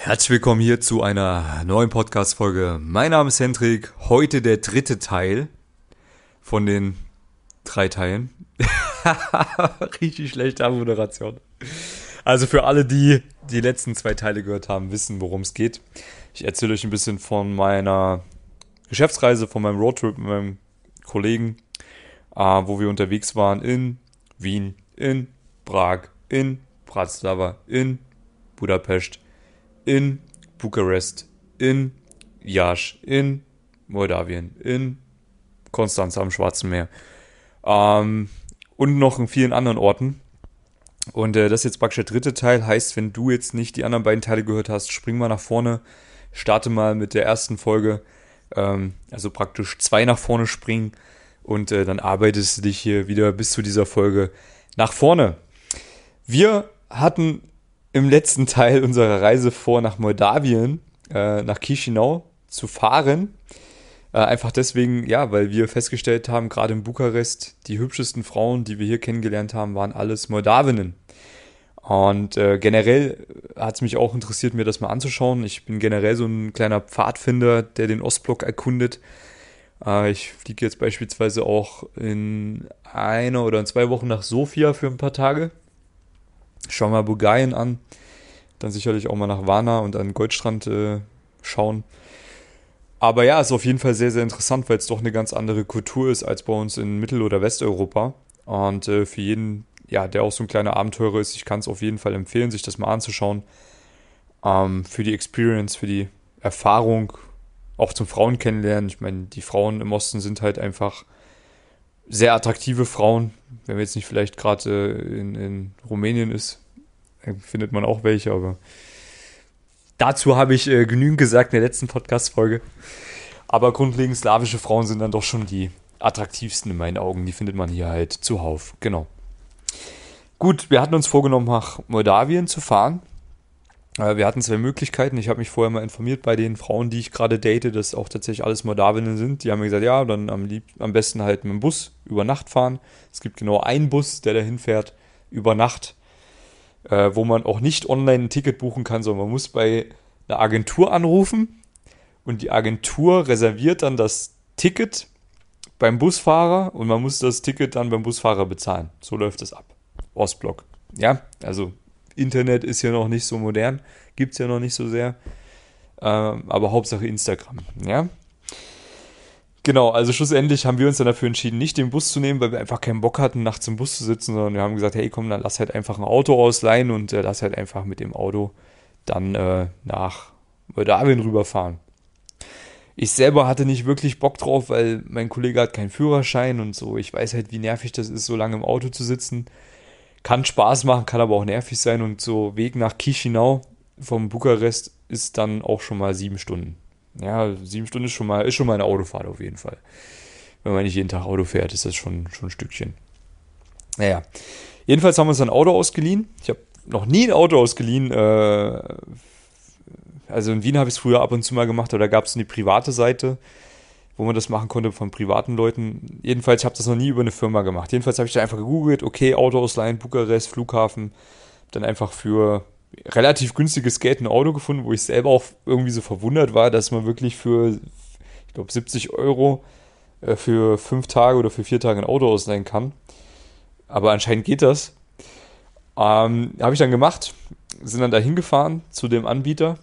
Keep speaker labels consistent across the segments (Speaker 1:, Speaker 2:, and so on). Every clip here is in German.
Speaker 1: Herzlich willkommen hier zu einer neuen Podcast-Folge. Mein Name ist Hendrik. Heute der dritte Teil von den drei Teilen. Richtig schlechte Moderation. Also für alle, die die letzten zwei Teile gehört haben, wissen, worum es geht. Ich erzähle euch ein bisschen von meiner Geschäftsreise, von meinem Roadtrip mit meinem Kollegen, äh, wo wir unterwegs waren in Wien, in Prag, in Bratislava, in Budapest, in Bukarest, in Jasch, in Moldawien, in Konstanz am Schwarzen Meer ähm, und noch in vielen anderen Orten. Und äh, das ist jetzt praktisch der dritte Teil. Heißt, wenn du jetzt nicht die anderen beiden Teile gehört hast, spring mal nach vorne, starte mal mit der ersten Folge. Ähm, also praktisch zwei nach vorne springen und äh, dann arbeitest du dich hier wieder bis zu dieser Folge nach vorne. Wir hatten im letzten Teil unserer Reise vor, nach Moldawien, äh, nach Chisinau zu fahren. Äh, einfach deswegen, ja, weil wir festgestellt haben, gerade in Bukarest, die hübschesten Frauen, die wir hier kennengelernt haben, waren alles Moldawinnen. Und äh, generell hat es mich auch interessiert, mir das mal anzuschauen. Ich bin generell so ein kleiner Pfadfinder, der den Ostblock erkundet. Äh, ich fliege jetzt beispielsweise auch in einer oder in zwei Wochen nach Sofia für ein paar Tage. Schauen wir Bulgarien an. Dann sicherlich auch mal nach Varna und an Goldstrand äh, schauen. Aber ja, ist auf jeden Fall sehr, sehr interessant, weil es doch eine ganz andere Kultur ist als bei uns in Mittel- oder Westeuropa. Und äh, für jeden, ja, der auch so ein kleiner Abenteurer ist, ich kann es auf jeden Fall empfehlen, sich das mal anzuschauen. Ähm, für die Experience, für die Erfahrung, auch zum Frauen kennenlernen. Ich meine, die Frauen im Osten sind halt einfach sehr attraktive Frauen. Wenn man jetzt nicht vielleicht gerade äh, in, in Rumänien ist, findet man auch welche, aber dazu habe ich äh, genügend gesagt in der letzten Podcast-Folge. Aber grundlegend slawische Frauen sind dann doch schon die attraktivsten in meinen Augen. Die findet man hier halt zuhauf. Genau. Gut, wir hatten uns vorgenommen, nach Moldawien zu fahren. Äh, wir hatten zwei Möglichkeiten. Ich habe mich vorher mal informiert bei den Frauen, die ich gerade date, dass auch tatsächlich alles Moldawinnen sind. Die haben mir gesagt, ja, dann am, lieb, am besten halt mit dem Bus über Nacht fahren. Es gibt genau einen Bus, der dahin fährt über Nacht, äh, wo man auch nicht online ein Ticket buchen kann, sondern man muss bei einer Agentur anrufen und die Agentur reserviert dann das Ticket beim Busfahrer und man muss das Ticket dann beim Busfahrer bezahlen. So läuft es ab. Ostblock. Ja, also Internet ist ja noch nicht so modern, gibt es ja noch nicht so sehr. Ähm, aber Hauptsache Instagram, ja. Genau, also schlussendlich haben wir uns dann dafür entschieden, nicht den Bus zu nehmen, weil wir einfach keinen Bock hatten, nachts im Bus zu sitzen, sondern wir haben gesagt, hey komm, dann lass halt einfach ein Auto ausleihen und äh, lass halt einfach mit dem Auto dann äh, nach Moldawien rüberfahren. Ich selber hatte nicht wirklich Bock drauf, weil mein Kollege hat keinen Führerschein und so. Ich weiß halt, wie nervig das ist, so lange im Auto zu sitzen. Kann Spaß machen, kann aber auch nervig sein und so Weg nach Chisinau vom Bukarest ist dann auch schon mal sieben Stunden. Ja, sieben Stunden ist schon mal, ist schon mal eine Autofahrt auf jeden Fall. Wenn man nicht jeden Tag Auto fährt, ist das schon, schon ein Stückchen. Naja. Jedenfalls haben wir uns ein Auto ausgeliehen. Ich habe noch nie ein Auto ausgeliehen. Äh, also in Wien habe ich es früher ab und zu mal gemacht, aber da gab es eine private Seite wo man das machen konnte von privaten Leuten. Jedenfalls, ich habe das noch nie über eine Firma gemacht. Jedenfalls habe ich da einfach gegoogelt, okay, Auto ausleihen, Bukarest, Flughafen, dann einfach für relativ günstiges Geld ein Auto gefunden, wo ich selber auch irgendwie so verwundert war, dass man wirklich für, ich glaube, 70 Euro äh, für fünf Tage oder für vier Tage ein Auto ausleihen kann. Aber anscheinend geht das. Ähm, habe ich dann gemacht, sind dann da hingefahren zu dem Anbieter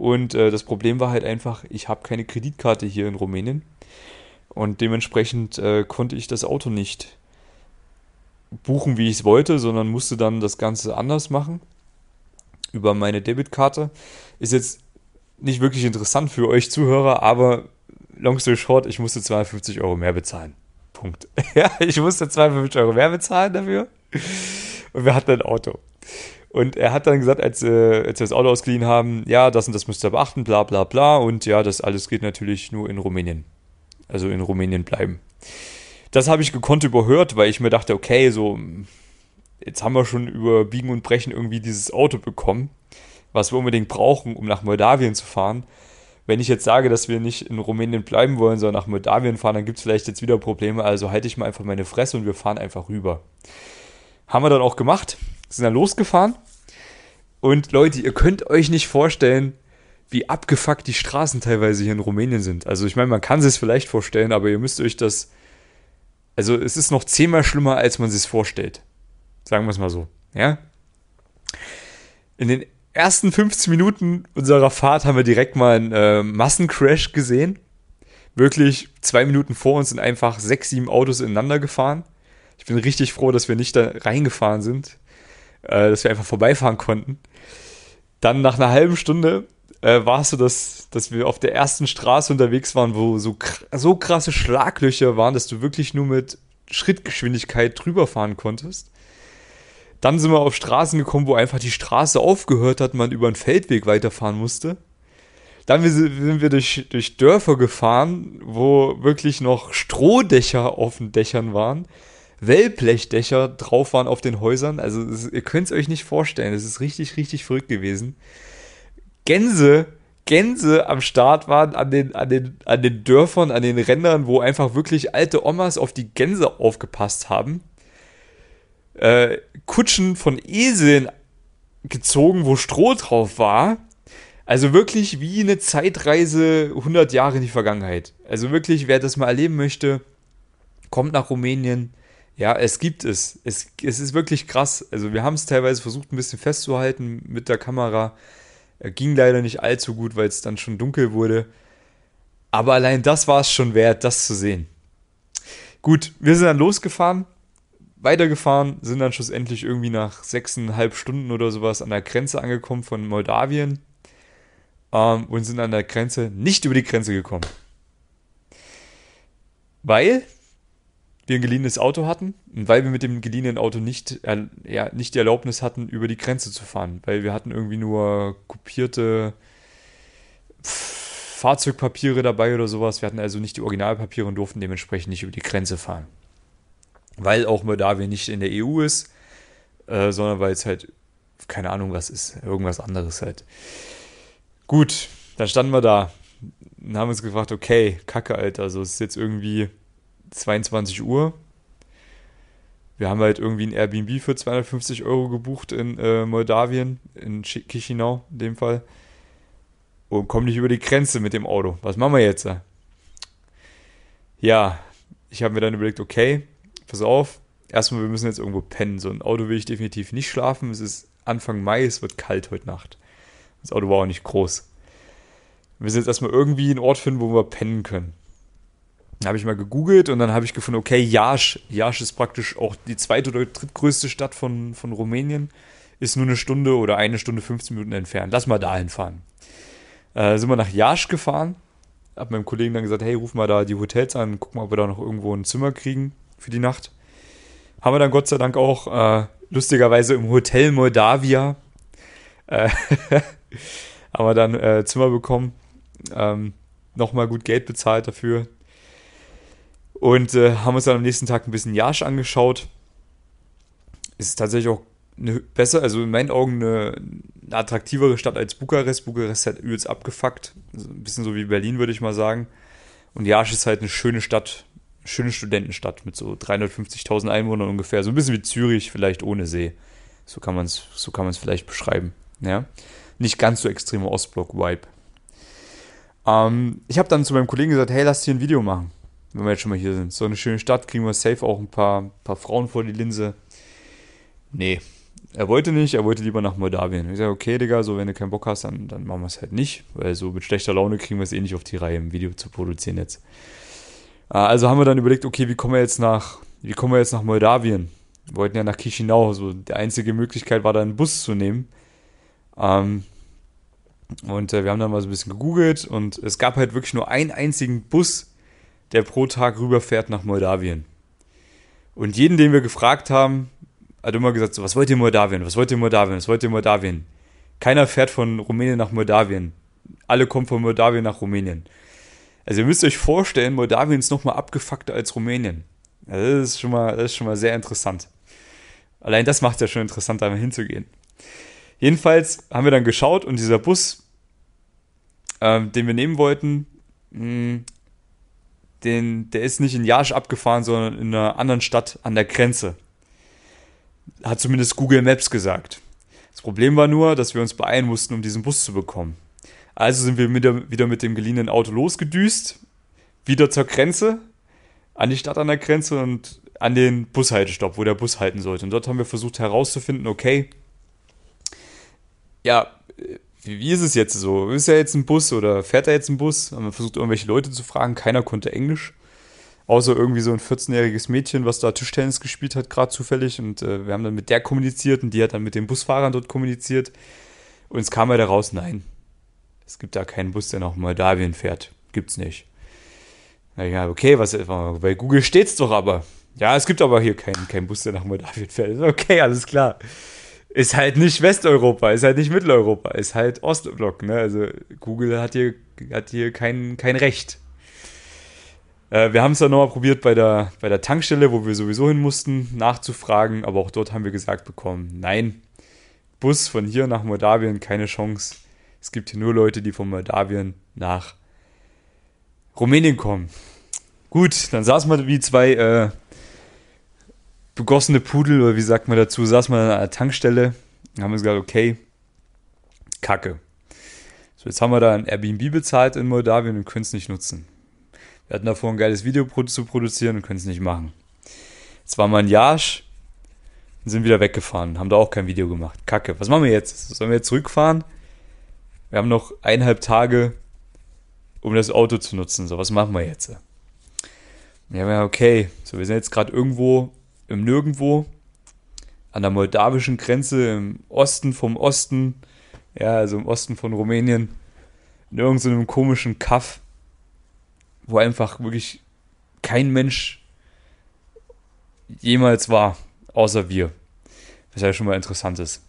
Speaker 1: und äh, das Problem war halt einfach, ich habe keine Kreditkarte hier in Rumänien. Und dementsprechend äh, konnte ich das Auto nicht buchen, wie ich es wollte, sondern musste dann das Ganze anders machen. Über meine Debitkarte. Ist jetzt nicht wirklich interessant für euch Zuhörer, aber long story short, ich musste 250 Euro mehr bezahlen. Punkt. ja, ich musste 250 Euro mehr bezahlen dafür. Und wir hatten ein Auto. Und er hat dann gesagt, als, äh, als wir das Auto ausgeliehen haben, ja, das und das müsst ihr beachten, bla bla bla. Und ja, das alles geht natürlich nur in Rumänien. Also in Rumänien bleiben. Das habe ich gekonnt überhört, weil ich mir dachte, okay, so, jetzt haben wir schon über Biegen und Brechen irgendwie dieses Auto bekommen, was wir unbedingt brauchen, um nach Moldawien zu fahren. Wenn ich jetzt sage, dass wir nicht in Rumänien bleiben wollen, sondern nach Moldawien fahren, dann gibt es vielleicht jetzt wieder Probleme. Also halte ich mal einfach meine Fresse und wir fahren einfach rüber. Haben wir dann auch gemacht sind dann losgefahren Und Leute, ihr könnt euch nicht vorstellen, wie abgefuckt die Straßen teilweise hier in Rumänien sind. Also ich meine, man kann sich es vielleicht vorstellen, aber ihr müsst euch das. Also es ist noch zehnmal schlimmer, als man sich vorstellt. Sagen wir es mal so. Ja? In den ersten 15 Minuten unserer Fahrt haben wir direkt mal einen äh, Massencrash gesehen. Wirklich zwei Minuten vor uns sind einfach sechs, sieben Autos ineinander gefahren. Ich bin richtig froh, dass wir nicht da reingefahren sind, äh, dass wir einfach vorbeifahren konnten. Dann nach einer halben Stunde äh, war es so, dass, dass wir auf der ersten Straße unterwegs waren, wo so, so krasse Schlaglöcher waren, dass du wirklich nur mit Schrittgeschwindigkeit drüber fahren konntest. Dann sind wir auf Straßen gekommen, wo einfach die Straße aufgehört hat, man über einen Feldweg weiterfahren musste. Dann sind wir durch, durch Dörfer gefahren, wo wirklich noch Strohdächer auf den Dächern waren, Wellblechdächer drauf waren auf den Häusern. Also ihr könnt es euch nicht vorstellen. Es ist richtig, richtig verrückt gewesen. Gänse, Gänse am Start waren an den, an, den, an den Dörfern, an den Rändern, wo einfach wirklich alte Omas auf die Gänse aufgepasst haben. Äh, Kutschen von Eseln gezogen, wo Stroh drauf war. Also wirklich wie eine Zeitreise 100 Jahre in die Vergangenheit. Also wirklich, wer das mal erleben möchte, kommt nach Rumänien. Ja, es gibt es. Es, es ist wirklich krass. Also wir haben es teilweise versucht, ein bisschen festzuhalten mit der Kamera. Ging leider nicht allzu gut, weil es dann schon dunkel wurde. Aber allein das war es schon wert, das zu sehen. Gut, wir sind dann losgefahren, weitergefahren, sind dann schlussendlich irgendwie nach sechseinhalb Stunden oder sowas an der Grenze angekommen von Moldawien ähm, und sind an der Grenze nicht über die Grenze gekommen. Weil wir ein geliehenes Auto hatten und weil wir mit dem geliehenen Auto nicht, ja, nicht die Erlaubnis hatten, über die Grenze zu fahren. Weil wir hatten irgendwie nur kopierte Fahrzeugpapiere dabei oder sowas. Wir hatten also nicht die Originalpapiere und durften dementsprechend nicht über die Grenze fahren. Weil auch Moldawien nicht in der EU ist, äh, sondern weil es halt, keine Ahnung was ist, irgendwas anderes halt. Gut, dann standen wir da und haben uns gefragt, okay, Kacke, Alter, also es ist jetzt irgendwie 22 Uhr. Wir haben halt irgendwie ein Airbnb für 250 Euro gebucht in äh, Moldawien, in Chisinau in dem Fall. Und kommen nicht über die Grenze mit dem Auto. Was machen wir jetzt? Ja, ich habe mir dann überlegt, okay, pass auf, erstmal, wir müssen jetzt irgendwo pennen. So ein Auto will ich definitiv nicht schlafen. Es ist Anfang Mai, es wird kalt heute Nacht. Das Auto war auch nicht groß. Wir müssen jetzt erstmal irgendwie einen Ort finden, wo wir pennen können. Habe ich mal gegoogelt und dann habe ich gefunden, okay, Jasch. Jasch ist praktisch auch die zweite oder drittgrößte Stadt von, von Rumänien. Ist nur eine Stunde oder eine Stunde 15 Minuten entfernt. Lass mal dahin fahren. Äh, sind wir nach Jasch gefahren. Hab meinem Kollegen dann gesagt, hey, ruf mal da die Hotels an, guck mal, ob wir da noch irgendwo ein Zimmer kriegen für die Nacht. Haben wir dann Gott sei Dank auch äh, lustigerweise im Hotel Moldavia äh, haben wir dann äh, Zimmer bekommen. Ähm, Nochmal gut Geld bezahlt dafür. Und äh, haben uns dann am nächsten Tag ein bisschen Jasch angeschaut. Ist tatsächlich auch eine, besser, also in meinen Augen eine, eine, attraktivere Stadt als Bukarest. Bukarest hat übelst abgefuckt. Also ein bisschen so wie Berlin, würde ich mal sagen. Und Jasch ist halt eine schöne Stadt, eine schöne Studentenstadt mit so 350.000 Einwohnern ungefähr. So ein bisschen wie Zürich, vielleicht ohne See. So kann man es so vielleicht beschreiben. Ja? Nicht ganz so extremer Ostblock-Vibe. Ähm, ich habe dann zu meinem Kollegen gesagt, hey, lass hier ein Video machen, wenn wir jetzt schon mal hier sind. So eine schöne Stadt, kriegen wir safe auch ein paar, paar Frauen vor die Linse. Nee, er wollte nicht, er wollte lieber nach Moldawien. Ich sage, okay, Digga, so wenn du keinen Bock hast, dann, dann machen wir es halt nicht, weil so mit schlechter Laune kriegen wir es eh nicht auf die Reihe, ein Video zu produzieren jetzt. Äh, also haben wir dann überlegt, okay, wie kommen wir jetzt nach, wie kommen wir jetzt nach Moldawien? Wir wollten ja nach Chisinau, so die einzige Möglichkeit war da einen Bus zu nehmen. Ähm, und äh, wir haben dann mal so ein bisschen gegoogelt und es gab halt wirklich nur einen einzigen Bus, der pro Tag rüberfährt nach Moldawien. Und jeden, den wir gefragt haben, hat immer gesagt, so, was wollt ihr in Moldawien? Was wollt ihr in Moldawien? Was wollt ihr in Moldawien? Keiner fährt von Rumänien nach Moldawien. Alle kommen von Moldawien nach Rumänien. Also ihr müsst euch vorstellen, Moldawien ist nochmal abgefuckter als Rumänien. Also das, ist schon mal, das ist schon mal sehr interessant. Allein das macht ja schon interessant, da mal hinzugehen. Jedenfalls haben wir dann geschaut und dieser Bus, ähm, den wir nehmen wollten, mh, hm, den, der ist nicht in Jasch abgefahren, sondern in einer anderen Stadt an der Grenze. Hat zumindest Google Maps gesagt. Das Problem war nur, dass wir uns beeilen mussten, um diesen Bus zu bekommen. Also sind wir wieder mit dem geliehenen Auto losgedüst, wieder zur Grenze, an die Stadt an der Grenze und an den Bushaltestopp, wo der Bus halten sollte. Und dort haben wir versucht herauszufinden, okay, ja, wie, wie ist es jetzt so? Ist er jetzt ein Bus oder fährt er jetzt ein Bus? Haben wir versucht, irgendwelche Leute zu fragen. Keiner konnte Englisch. Außer irgendwie so ein 14-jähriges Mädchen, was da Tischtennis gespielt hat, gerade zufällig. Und äh, wir haben dann mit der kommuniziert und die hat dann mit den Busfahrern dort kommuniziert. Und es kam ja halt daraus, nein, es gibt da keinen Bus, der nach Moldawien fährt. Gibt's nicht. Naja, okay, was, bei Google steht's doch aber. Ja, es gibt aber hier keinen, keinen Bus, der nach Moldawien fährt. Okay, alles klar. Ist halt nicht Westeuropa, ist halt nicht Mitteleuropa, ist halt Ostblock, ne? Also Google hat hier, hat hier kein, kein Recht. Äh, wir haben es dann nochmal probiert bei der, bei der Tankstelle, wo wir sowieso hin mussten, nachzufragen, aber auch dort haben wir gesagt bekommen, nein, Bus von hier nach Moldawien, keine Chance. Es gibt hier nur Leute, die von Moldawien nach Rumänien kommen. Gut, dann saßen wir wie zwei äh, begossene Pudel, oder wie sagt man dazu, saßen wir an einer Tankstelle und haben uns gesagt, okay, Kacke. So, jetzt haben wir da ein Airbnb bezahlt in Moldawien und können es nicht nutzen. Wir hatten davor ein geiles Video zu produzieren und können es nicht machen. Jetzt waren wir ein Jasch und sind wieder weggefahren, haben da auch kein Video gemacht. Kacke, was machen wir jetzt? Sollen wir jetzt zurückfahren? Wir haben noch eineinhalb Tage, um das Auto zu nutzen. So, was machen wir jetzt? Ja, okay. So, wir sind jetzt gerade irgendwo im Nirgendwo an der moldawischen Grenze im Osten vom Osten, ja, also im Osten von Rumänien, in irgendeinem komischen Kaff, wo einfach wirklich kein Mensch jemals war, außer wir. Was ja schon mal interessant ist.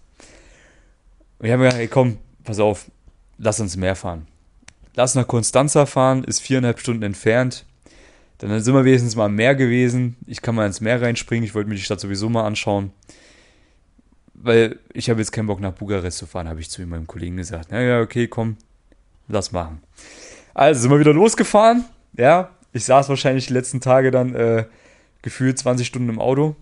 Speaker 1: Und wir haben gesagt, hey komm, pass auf, lass uns mehr fahren. Lass nach Constanza fahren, ist viereinhalb Stunden entfernt. Dann sind wir wenigstens mal am Meer gewesen. Ich kann mal ins Meer reinspringen. Ich wollte mir die Stadt sowieso mal anschauen. Weil ich habe jetzt keinen Bock nach Bukarest zu fahren, habe ich zu meinem Kollegen gesagt. Na ja, okay, komm, lass machen. Also sind wir wieder losgefahren. Ja, ich saß wahrscheinlich die letzten Tage dann äh, gefühlt 20 Stunden im Auto.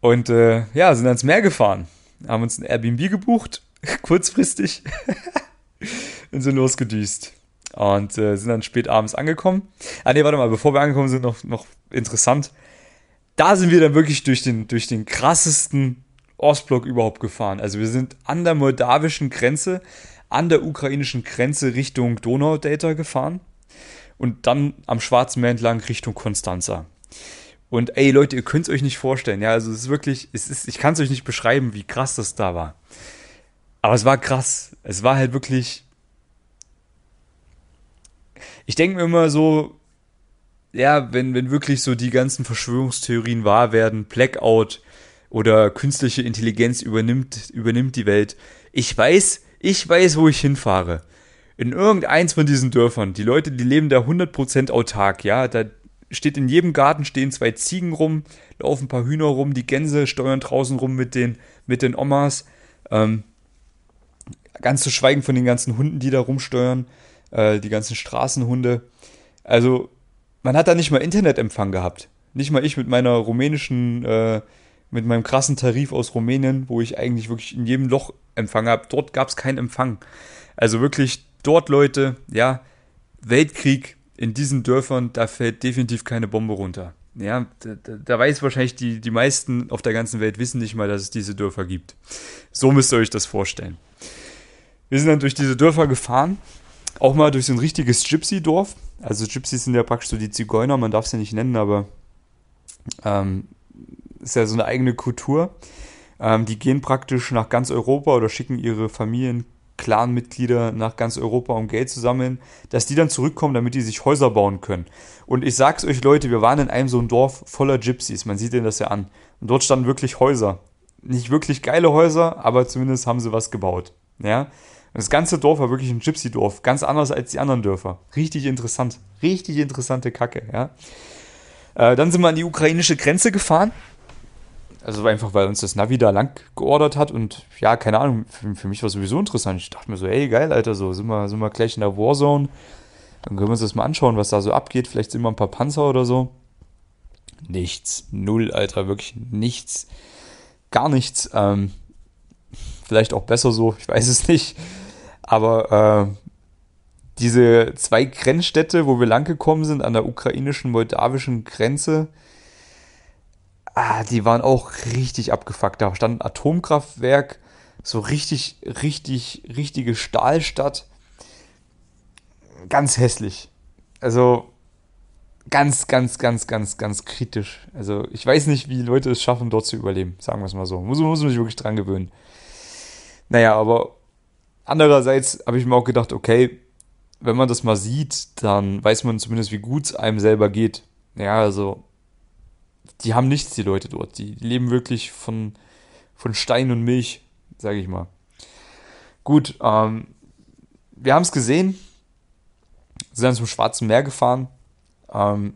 Speaker 1: Und äh, ja, sind ans Meer gefahren. Haben uns ein Airbnb gebucht, kurzfristig. und sind losgedüst und äh, sind dann spät abends angekommen. Ah nee, warte mal, bevor wir angekommen sind, noch, noch interessant. Da sind wir dann wirklich durch den, durch den krassesten Ostblock überhaupt gefahren. Also wir sind an der moldawischen Grenze, an der ukrainischen Grenze Richtung Donau-Delta gefahren und dann am Schwarzen Meer entlang Richtung Konstanza. Und ey Leute, ihr könnt es euch nicht vorstellen, ja, also es ist wirklich, es ist, ich kann es euch nicht beschreiben, wie krass das da war. Aber es war krass. Es war halt wirklich ich denke mir immer so, ja, wenn, wenn wirklich so die ganzen Verschwörungstheorien wahr werden, Blackout oder künstliche Intelligenz übernimmt, übernimmt die Welt. Ich weiß, ich weiß, wo ich hinfahre. In irgendeins von diesen Dörfern. Die Leute, die leben da 100% autark, ja. Da steht in jedem Garten stehen zwei Ziegen rum, laufen ein paar Hühner rum, die Gänse steuern draußen rum mit den, mit den Omas. Ähm, ganz zu schweigen von den ganzen Hunden, die da rumsteuern äh, die ganzen Straßenhunde. Also man hat da nicht mal Internetempfang gehabt. Nicht mal ich mit meiner rumänischen, äh, mit meinem krassen Tarif aus Rumänien, wo ich eigentlich wirklich in jedem Loch Empfang habe. Dort gab es keinen Empfang. Also wirklich dort Leute, ja, Weltkrieg in diesen Dörfern, da fällt definitiv keine Bombe runter. Ja, da, da, weiß wahrscheinlich die, die meisten auf der ganzen Welt wissen nicht mal, dass es diese Dörfer gibt. So müsst ihr euch das vorstellen. Wir sind dann durch diese Dörfer gefahren auch mal durch so ein richtiges Gypsy-Dorf. Also Gypsies sind ja praktisch so die Zigeuner, man darf es ja nicht nennen, aber ähm, ist ja so eine eigene Kultur. Ähm, die gehen praktisch nach ganz Europa oder schicken ihre Familien, Clan-Mitglieder nach ganz Europa, um Geld zu sammeln, dass die dann zurückkommen, damit die sich Häuser bauen können. Und ich sag's euch, Leute, wir waren in einem so ein Dorf voller Gypsies, man sieht denen das ja an. Und dort standen wirklich Häuser. Nicht wirklich geile Häuser, aber zumindest haben sie was gebaut. Ja, das ganze Dorf war wirklich ein Gypsy-Dorf, ganz anders als die anderen Dörfer. Richtig interessant, richtig interessante Kacke, ja. Äh, dann sind wir an die ukrainische Grenze gefahren. Also einfach, weil uns das Navi da lang geordert hat und ja, keine Ahnung, für, für mich war es sowieso interessant. Ich dachte mir so, ey, geil, Alter, so sind wir, sind wir gleich in der Warzone. Dann können wir uns das mal anschauen, was da so abgeht. Vielleicht sind wir ein paar Panzer oder so. Nichts. Null, Alter, wirklich nichts. Gar nichts. Ähm, Vielleicht auch besser so, ich weiß es nicht. Aber äh, diese zwei Grenzstädte, wo wir langgekommen sind, an der ukrainischen-moldawischen Grenze, ah, die waren auch richtig abgefuckt. Da stand ein Atomkraftwerk, so richtig, richtig, richtige Stahlstadt. Ganz hässlich. Also ganz, ganz, ganz, ganz, ganz kritisch. Also ich weiß nicht, wie Leute es schaffen, dort zu überleben. Sagen wir es mal so. Muss, muss man sich wirklich dran gewöhnen. Naja, aber andererseits habe ich mir auch gedacht, okay, wenn man das mal sieht, dann weiß man zumindest, wie gut es einem selber geht. Ja, also, die haben nichts, die Leute dort. Die leben wirklich von, von Stein und Milch, sage ich mal. Gut, ähm, wir haben es gesehen, sind dann zum Schwarzen Meer gefahren. Ähm,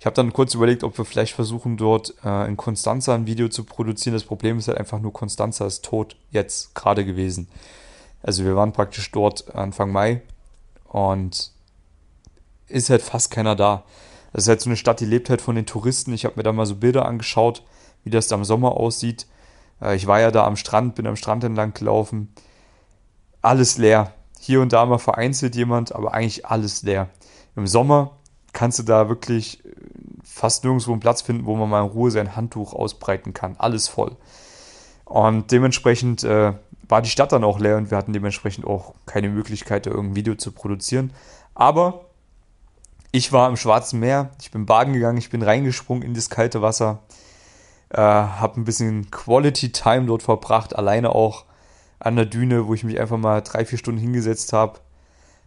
Speaker 1: ich habe dann kurz überlegt, ob wir vielleicht versuchen, dort äh, in Constanza ein Video zu produzieren. Das Problem ist halt einfach nur, Constanza ist tot, jetzt gerade gewesen. Also wir waren praktisch dort Anfang Mai und ist halt fast keiner da. Das ist halt so eine Stadt, die lebt halt von den Touristen. Ich habe mir da mal so Bilder angeschaut, wie das da im Sommer aussieht. Äh, ich war ja da am Strand, bin am Strand entlang gelaufen. Alles leer. Hier und da mal vereinzelt jemand, aber eigentlich alles leer. Im Sommer kannst du da wirklich äh, fast nirgendwo einen Platz finden, wo man mal in Ruhe sein Handtuch ausbreiten kann. Alles voll. Und dementsprechend äh, war die Stadt dann auch leer und wir hatten dementsprechend auch keine Möglichkeit, da irgendein Video zu produzieren. Aber ich war im Schwarzen Meer, ich bin baden gegangen, ich bin reingesprungen in das kalte Wasser, äh, habe ein bisschen Quality Time dort verbracht, alleine auch an der Düne, wo ich mich einfach mal drei, vier Stunden hingesetzt habe,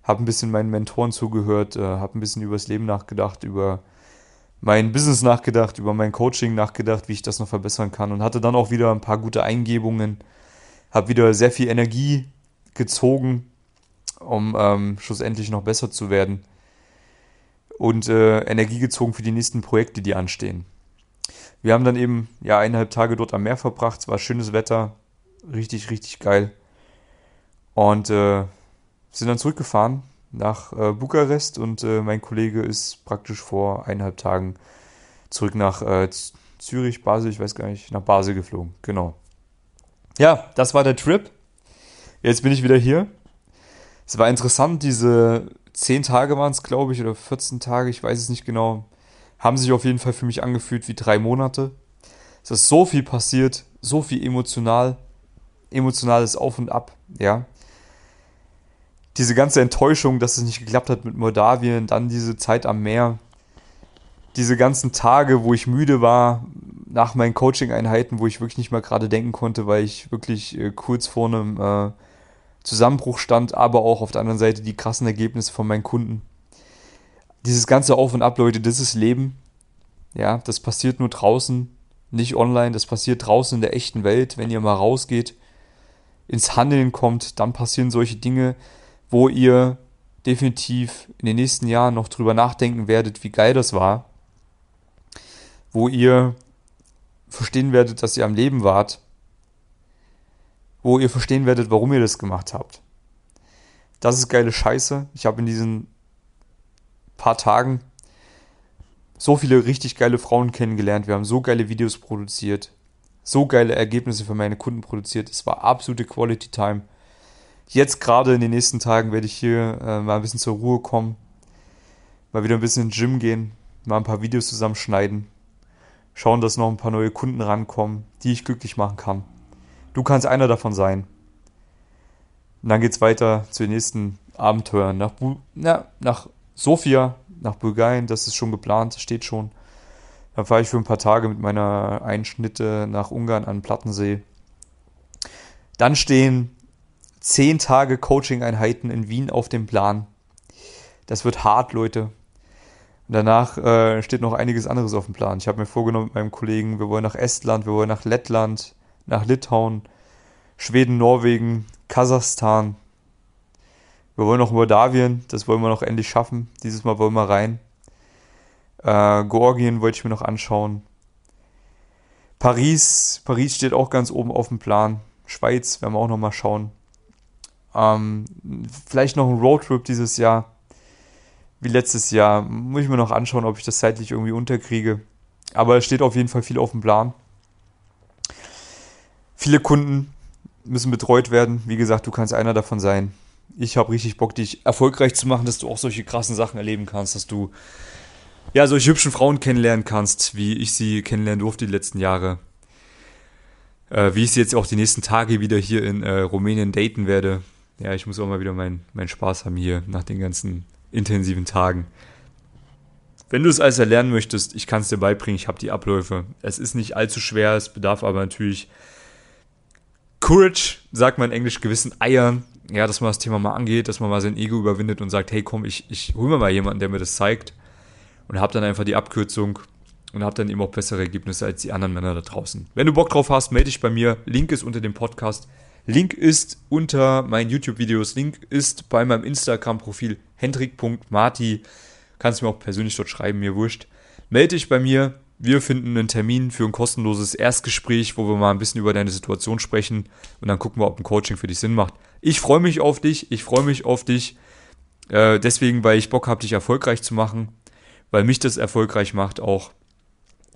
Speaker 1: habe ein bisschen meinen Mentoren zugehört, äh, habe ein bisschen über das Leben nachgedacht, über mein Business nachgedacht, über mein Coaching nachgedacht, wie ich das noch verbessern kann und hatte dann auch wieder ein paar gute Eingebungen habe wieder sehr viel Energie gezogen, um ähm, schlussendlich noch besser zu werden. Und äh, Energie gezogen für die nächsten Projekte, die anstehen. Wir haben dann eben ja eineinhalb Tage dort am Meer verbracht. Es war schönes Wetter, richtig, richtig geil. Und äh, sind dann zurückgefahren nach äh, Bukarest und äh, mein Kollege ist praktisch vor eineinhalb Tagen zurück nach äh, Zürich, Basel, ich weiß gar nicht, nach Basel geflogen. Genau. Ja, das war der Trip. Jetzt bin ich wieder hier. Es war interessant, diese 10 Tage waren es, glaube ich, oder 14 Tage, ich weiß es nicht genau, haben sich auf jeden Fall für mich angefühlt wie drei Monate. Es ist so viel passiert, so viel emotional, emotionales Auf und Ab, ja. Diese ganze Enttäuschung, dass es nicht geklappt hat mit Moldawien, dann diese Zeit am Meer, diese ganzen Tage, wo ich müde war, nach meinen Coaching-Einheiten, wo ich wirklich nicht mehr gerade denken konnte, weil ich wirklich äh, kurz vor einem äh, Zusammenbruch stand, aber auch auf der anderen Seite die krassen Ergebnisse von meinen Kunden. Dieses ganze Auf und Ab, Leute, das ist Leben. Ja, das passiert nur draußen, nicht online, das passiert draußen in der echten Welt. Wenn ihr mal rausgeht, ins Handeln kommt, dann passieren solche Dinge, wo ihr definitiv in den nächsten Jahren noch drüber nachdenken werdet, wie geil das war. Wo ihr verstehen werdet, dass ihr am Leben wart, wo ihr verstehen werdet, warum ihr das gemacht habt. Das ist geile Scheiße. Ich habe in diesen paar Tagen so viele richtig geile Frauen kennengelernt. Wir haben so geile Videos produziert, so geile Ergebnisse für meine Kunden produziert. Es war absolute Quality Time. Jetzt gerade in den nächsten Tagen werde ich hier äh, mal ein bisschen zur Ruhe kommen, mal wieder ein bisschen ins Gym gehen, mal ein paar Videos zusammenschneiden schauen, dass noch ein paar neue Kunden rankommen, die ich glücklich machen kann. Du kannst einer davon sein. Und dann geht's weiter zu den nächsten Abenteuern nach, Bu na, nach Sofia, nach Bulgarien, das ist schon geplant, steht schon. Dann fahre ich für ein paar Tage mit meiner Einschnitte nach Ungarn an Plattensee. Dann stehen zehn Tage Coaching-Einheiten in Wien auf dem Plan. Das wird hart, Leute. Danach äh, steht noch einiges anderes auf dem Plan. Ich habe mir vorgenommen mit meinem Kollegen, wir wollen nach Estland, wir wollen nach Lettland, nach Litauen, Schweden, Norwegen, Kasachstan. Wir wollen noch Moldawien, das wollen wir noch endlich schaffen. Dieses Mal wollen wir rein. Äh, Georgien wollte ich mir noch anschauen. Paris, Paris steht auch ganz oben auf dem Plan. Schweiz werden wir auch noch mal schauen. Ähm, vielleicht noch ein Roadtrip dieses Jahr wie letztes Jahr. Muss ich mir noch anschauen, ob ich das zeitlich irgendwie unterkriege. Aber es steht auf jeden Fall viel auf dem Plan. Viele Kunden, müssen betreut werden. Wie gesagt, du kannst einer davon sein. Ich habe richtig Bock, dich erfolgreich zu machen, dass du auch solche krassen Sachen erleben kannst, dass du ja solche hübschen Frauen kennenlernen kannst, wie ich sie kennenlernen durfte die letzten Jahre. Äh, wie ich sie jetzt auch die nächsten Tage wieder hier in äh, Rumänien daten werde. Ja, ich muss auch mal wieder meinen mein Spaß haben hier nach den ganzen intensiven Tagen. Wenn du es alles erlernen möchtest, ich kann es dir beibringen, ich habe die Abläufe. Es ist nicht allzu schwer, es bedarf aber natürlich Courage, sagt man in Englisch, gewissen Eiern, ja, dass man das Thema mal angeht, dass man mal sein Ego überwindet und sagt, hey komm, ich, ich hole mir mal jemanden, der mir das zeigt und habe dann einfach die Abkürzung und habe dann eben auch bessere Ergebnisse als die anderen Männer da draußen. Wenn du Bock drauf hast, melde dich bei mir. Link ist unter dem Podcast. Link ist unter meinen YouTube-Videos. Link ist bei meinem Instagram-Profil hendrik.marti. Kannst mir auch persönlich dort schreiben, mir wurscht. Melde dich bei mir. Wir finden einen Termin für ein kostenloses Erstgespräch, wo wir mal ein bisschen über deine Situation sprechen und dann gucken wir, ob ein Coaching für dich Sinn macht. Ich freue mich auf dich. Ich freue mich auf dich. Äh, deswegen, weil ich Bock habe, dich erfolgreich zu machen, weil mich das erfolgreich macht auch.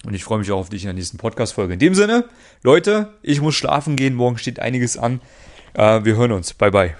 Speaker 1: Und ich freue mich auch auf dich in der nächsten Podcast-Folge. In dem Sinne, Leute, ich muss schlafen gehen. Morgen steht einiges an. Äh, wir hören uns. Bye, bye.